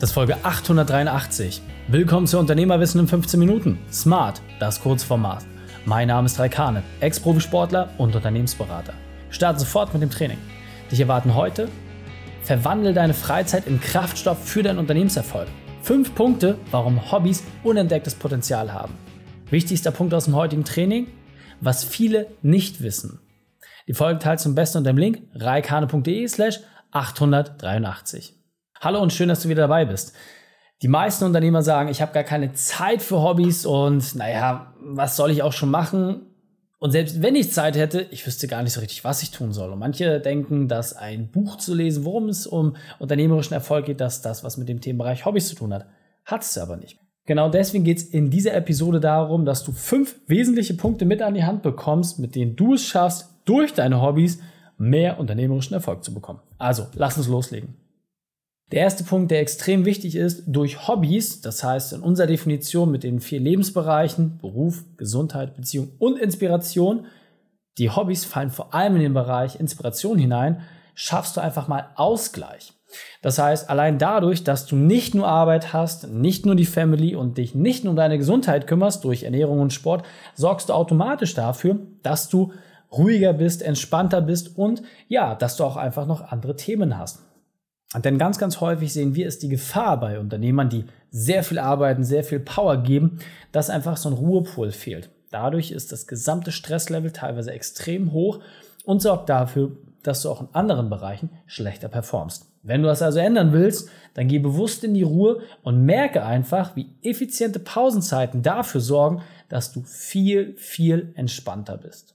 Das ist Folge 883. Willkommen zu Unternehmerwissen in 15 Minuten. Smart, das Kurzformat. Mein Name ist Raikane, Ex-Profisportler und Unternehmensberater. Starte sofort mit dem Training. Dich erwarten heute: Verwandle deine Freizeit in Kraftstoff für deinen Unternehmenserfolg. Fünf Punkte, warum Hobbys unentdecktes Potenzial haben. Wichtigster Punkt aus dem heutigen Training: Was viele nicht wissen. Die Folge teilst zum besten unter dem Link reikane.de/slash 883. Hallo und schön, dass du wieder dabei bist. Die meisten Unternehmer sagen, ich habe gar keine Zeit für Hobbys und naja, was soll ich auch schon machen? Und selbst wenn ich Zeit hätte, ich wüsste gar nicht so richtig, was ich tun soll. Und manche denken, dass ein Buch zu lesen, worum es um unternehmerischen Erfolg geht, dass das was mit dem Themenbereich Hobbys zu tun hat. Hat es aber nicht. Genau deswegen geht es in dieser Episode darum, dass du fünf wesentliche Punkte mit an die Hand bekommst, mit denen du es schaffst, durch deine Hobbys mehr unternehmerischen Erfolg zu bekommen. Also, lass uns loslegen. Der erste Punkt, der extrem wichtig ist, durch Hobbys, das heißt in unserer Definition mit den vier Lebensbereichen, Beruf, Gesundheit, Beziehung und Inspiration, die Hobbys fallen vor allem in den Bereich Inspiration hinein, schaffst du einfach mal Ausgleich. Das heißt, allein dadurch, dass du nicht nur Arbeit hast, nicht nur die Family und dich nicht nur um deine Gesundheit kümmerst durch Ernährung und Sport, sorgst du automatisch dafür, dass du ruhiger bist, entspannter bist und ja, dass du auch einfach noch andere Themen hast. Denn ganz, ganz häufig sehen wir es die Gefahr bei Unternehmern, die sehr viel arbeiten, sehr viel Power geben, dass einfach so ein Ruhepol fehlt. Dadurch ist das gesamte Stresslevel teilweise extrem hoch und sorgt dafür, dass du auch in anderen Bereichen schlechter performst. Wenn du das also ändern willst, dann geh bewusst in die Ruhe und merke einfach, wie effiziente Pausenzeiten dafür sorgen, dass du viel, viel entspannter bist.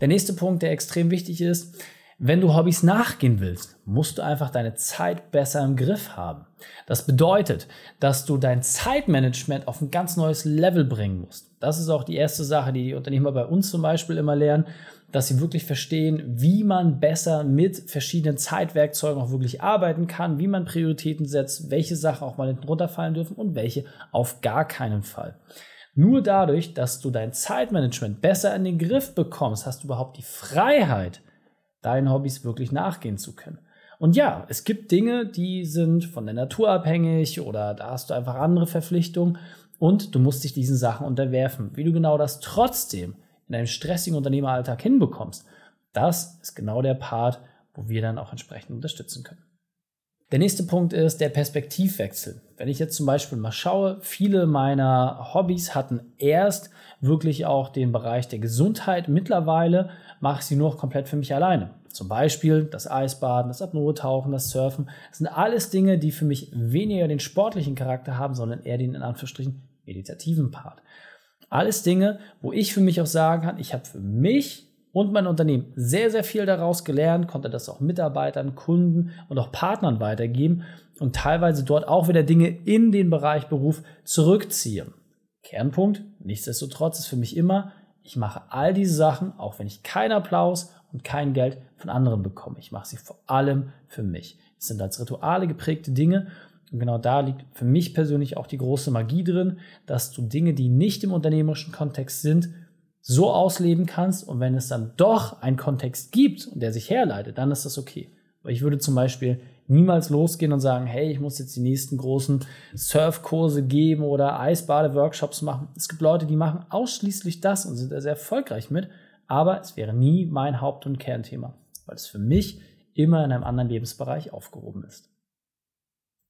Der nächste Punkt, der extrem wichtig ist, wenn du Hobbys nachgehen willst, musst du einfach deine Zeit besser im Griff haben. Das bedeutet, dass du dein Zeitmanagement auf ein ganz neues Level bringen musst. Das ist auch die erste Sache, die die Unternehmer bei uns zum Beispiel immer lernen, dass sie wirklich verstehen, wie man besser mit verschiedenen Zeitwerkzeugen auch wirklich arbeiten kann, wie man Prioritäten setzt, welche Sachen auch mal hinten runterfallen dürfen und welche auf gar keinen Fall. Nur dadurch, dass du dein Zeitmanagement besser in den Griff bekommst, hast du überhaupt die Freiheit, deinen Hobbys wirklich nachgehen zu können. Und ja, es gibt Dinge, die sind von der Natur abhängig oder da hast du einfach andere Verpflichtungen und du musst dich diesen Sachen unterwerfen. Wie du genau das trotzdem in einem stressigen Unternehmeralltag hinbekommst, das ist genau der Part, wo wir dann auch entsprechend unterstützen können. Der nächste Punkt ist der Perspektivwechsel. Wenn ich jetzt zum Beispiel mal schaue, viele meiner Hobbys hatten erst wirklich auch den Bereich der Gesundheit. Mittlerweile mache ich sie nur noch komplett für mich alleine. Zum Beispiel das Eisbaden, das Apnoe-Tauchen, das Surfen. Das sind alles Dinge, die für mich weniger den sportlichen Charakter haben, sondern eher den in Anführungsstrichen meditativen Part. Alles Dinge, wo ich für mich auch sagen kann, ich habe für mich und mein Unternehmen sehr, sehr viel daraus gelernt, konnte das auch Mitarbeitern, Kunden und auch Partnern weitergeben und teilweise dort auch wieder Dinge in den Bereich Beruf zurückziehen. Kernpunkt, nichtsdestotrotz ist für mich immer, ich mache all diese Sachen, auch wenn ich keinen Applaus und kein Geld von anderen bekomme. Ich mache sie vor allem für mich. Es sind als Rituale geprägte Dinge und genau da liegt für mich persönlich auch die große Magie drin, dass du Dinge, die nicht im unternehmerischen Kontext sind, so ausleben kannst und wenn es dann doch einen Kontext gibt und der sich herleitet, dann ist das okay. Weil ich würde zum Beispiel niemals losgehen und sagen, hey, ich muss jetzt die nächsten großen Surfkurse geben oder Eisbade-Workshops machen. Es gibt Leute, die machen ausschließlich das und sind da sehr erfolgreich mit, aber es wäre nie mein Haupt- und Kernthema, weil es für mich immer in einem anderen Lebensbereich aufgehoben ist.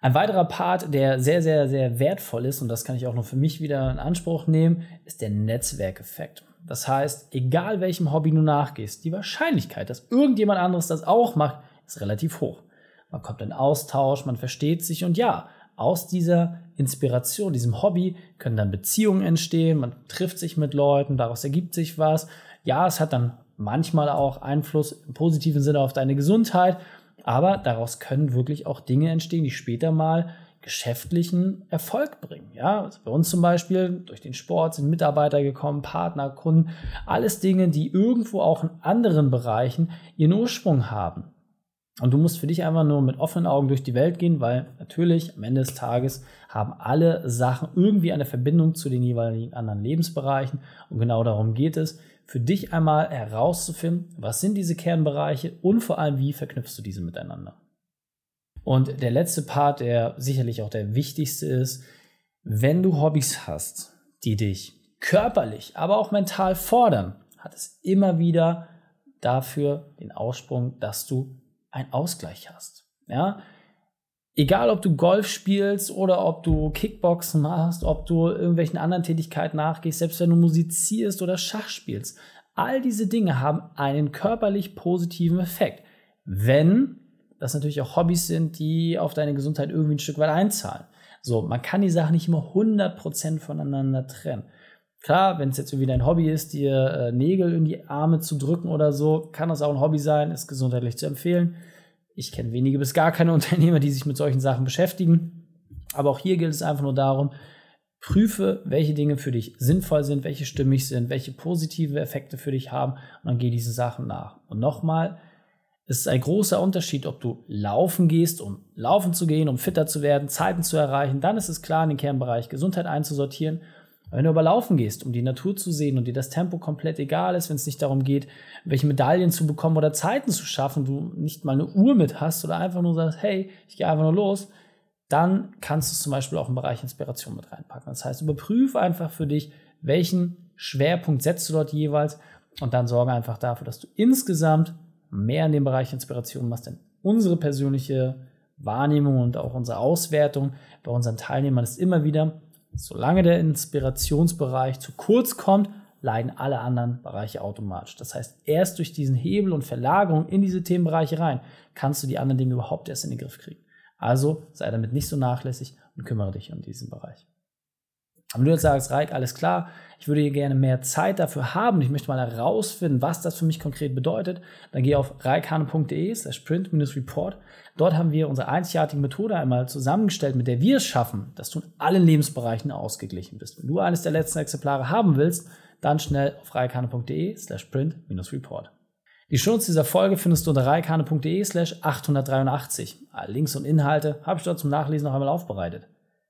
Ein weiterer Part, der sehr, sehr, sehr wertvoll ist, und das kann ich auch noch für mich wieder in Anspruch nehmen, ist der Netzwerkeffekt. Das heißt, egal welchem Hobby du nachgehst, die Wahrscheinlichkeit, dass irgendjemand anderes das auch macht, ist relativ hoch. Man kommt in Austausch, man versteht sich und ja, aus dieser Inspiration, diesem Hobby können dann Beziehungen entstehen, man trifft sich mit Leuten, daraus ergibt sich was. Ja, es hat dann manchmal auch Einfluss im positiven Sinne auf deine Gesundheit, aber daraus können wirklich auch Dinge entstehen, die später mal geschäftlichen Erfolg bringen. Ja, also bei uns zum Beispiel durch den Sport sind Mitarbeiter gekommen, Partner, Kunden, alles Dinge, die irgendwo auch in anderen Bereichen ihren Ursprung haben. Und du musst für dich einfach nur mit offenen Augen durch die Welt gehen, weil natürlich am Ende des Tages haben alle Sachen irgendwie eine Verbindung zu den jeweiligen anderen Lebensbereichen. Und genau darum geht es, für dich einmal herauszufinden, was sind diese Kernbereiche und vor allem, wie verknüpfst du diese miteinander. Und der letzte Part, der sicherlich auch der wichtigste ist, wenn du Hobbys hast, die dich körperlich, aber auch mental fordern, hat es immer wieder dafür den Aussprung, dass du einen Ausgleich hast. Ja? Egal, ob du Golf spielst oder ob du Kickboxen machst, ob du irgendwelchen anderen Tätigkeiten nachgehst, selbst wenn du musizierst oder Schach spielst, all diese Dinge haben einen körperlich positiven Effekt. Wenn das natürlich auch Hobbys sind, die auf deine Gesundheit irgendwie ein Stück weit einzahlen. So, man kann die Sachen nicht immer 100% voneinander trennen. Klar, wenn es jetzt irgendwie dein Hobby ist, dir äh, Nägel in die Arme zu drücken oder so, kann das auch ein Hobby sein, ist gesundheitlich zu empfehlen. Ich kenne wenige bis gar keine Unternehmer, die sich mit solchen Sachen beschäftigen. Aber auch hier gilt es einfach nur darum, prüfe, welche Dinge für dich sinnvoll sind, welche stimmig sind, welche positive Effekte für dich haben und dann geh diesen Sachen nach. Und nochmal, es ist ein großer Unterschied, ob du laufen gehst, um laufen zu gehen, um fitter zu werden, Zeiten zu erreichen. Dann ist es klar, in den Kernbereich Gesundheit einzusortieren. Wenn du aber laufen gehst, um die Natur zu sehen und dir das Tempo komplett egal ist, wenn es nicht darum geht, welche Medaillen zu bekommen oder Zeiten zu schaffen, du nicht mal eine Uhr mit hast oder einfach nur sagst, hey, ich gehe einfach nur los, dann kannst du es zum Beispiel auch im Bereich Inspiration mit reinpacken. Das heißt, überprüfe einfach für dich, welchen Schwerpunkt setzt du dort jeweils und dann sorge einfach dafür, dass du insgesamt mehr in dem Bereich Inspiration machst. Denn unsere persönliche Wahrnehmung und auch unsere Auswertung bei unseren Teilnehmern ist immer wieder, Solange der Inspirationsbereich zu kurz kommt, leiden alle anderen Bereiche automatisch. Das heißt, erst durch diesen Hebel und Verlagerung in diese Themenbereiche rein, kannst du die anderen Dinge überhaupt erst in den Griff kriegen. Also sei damit nicht so nachlässig und kümmere dich um diesen Bereich. Aber du jetzt sagst, Reik, alles klar, ich würde hier gerne mehr Zeit dafür haben, ich möchte mal herausfinden, was das für mich konkret bedeutet, dann geh auf reikhane.de slash print-report. Dort haben wir unsere einzigartige Methode einmal zusammengestellt, mit der wir es schaffen, dass du in allen Lebensbereichen ausgeglichen bist. Wenn du eines der letzten Exemplare haben willst, dann schnell auf reikhane.de slash print-report. Die Shownotes dieser Folge findest du unter reikane.de slash 883. Alle Links und Inhalte habe ich dort zum Nachlesen noch einmal aufbereitet.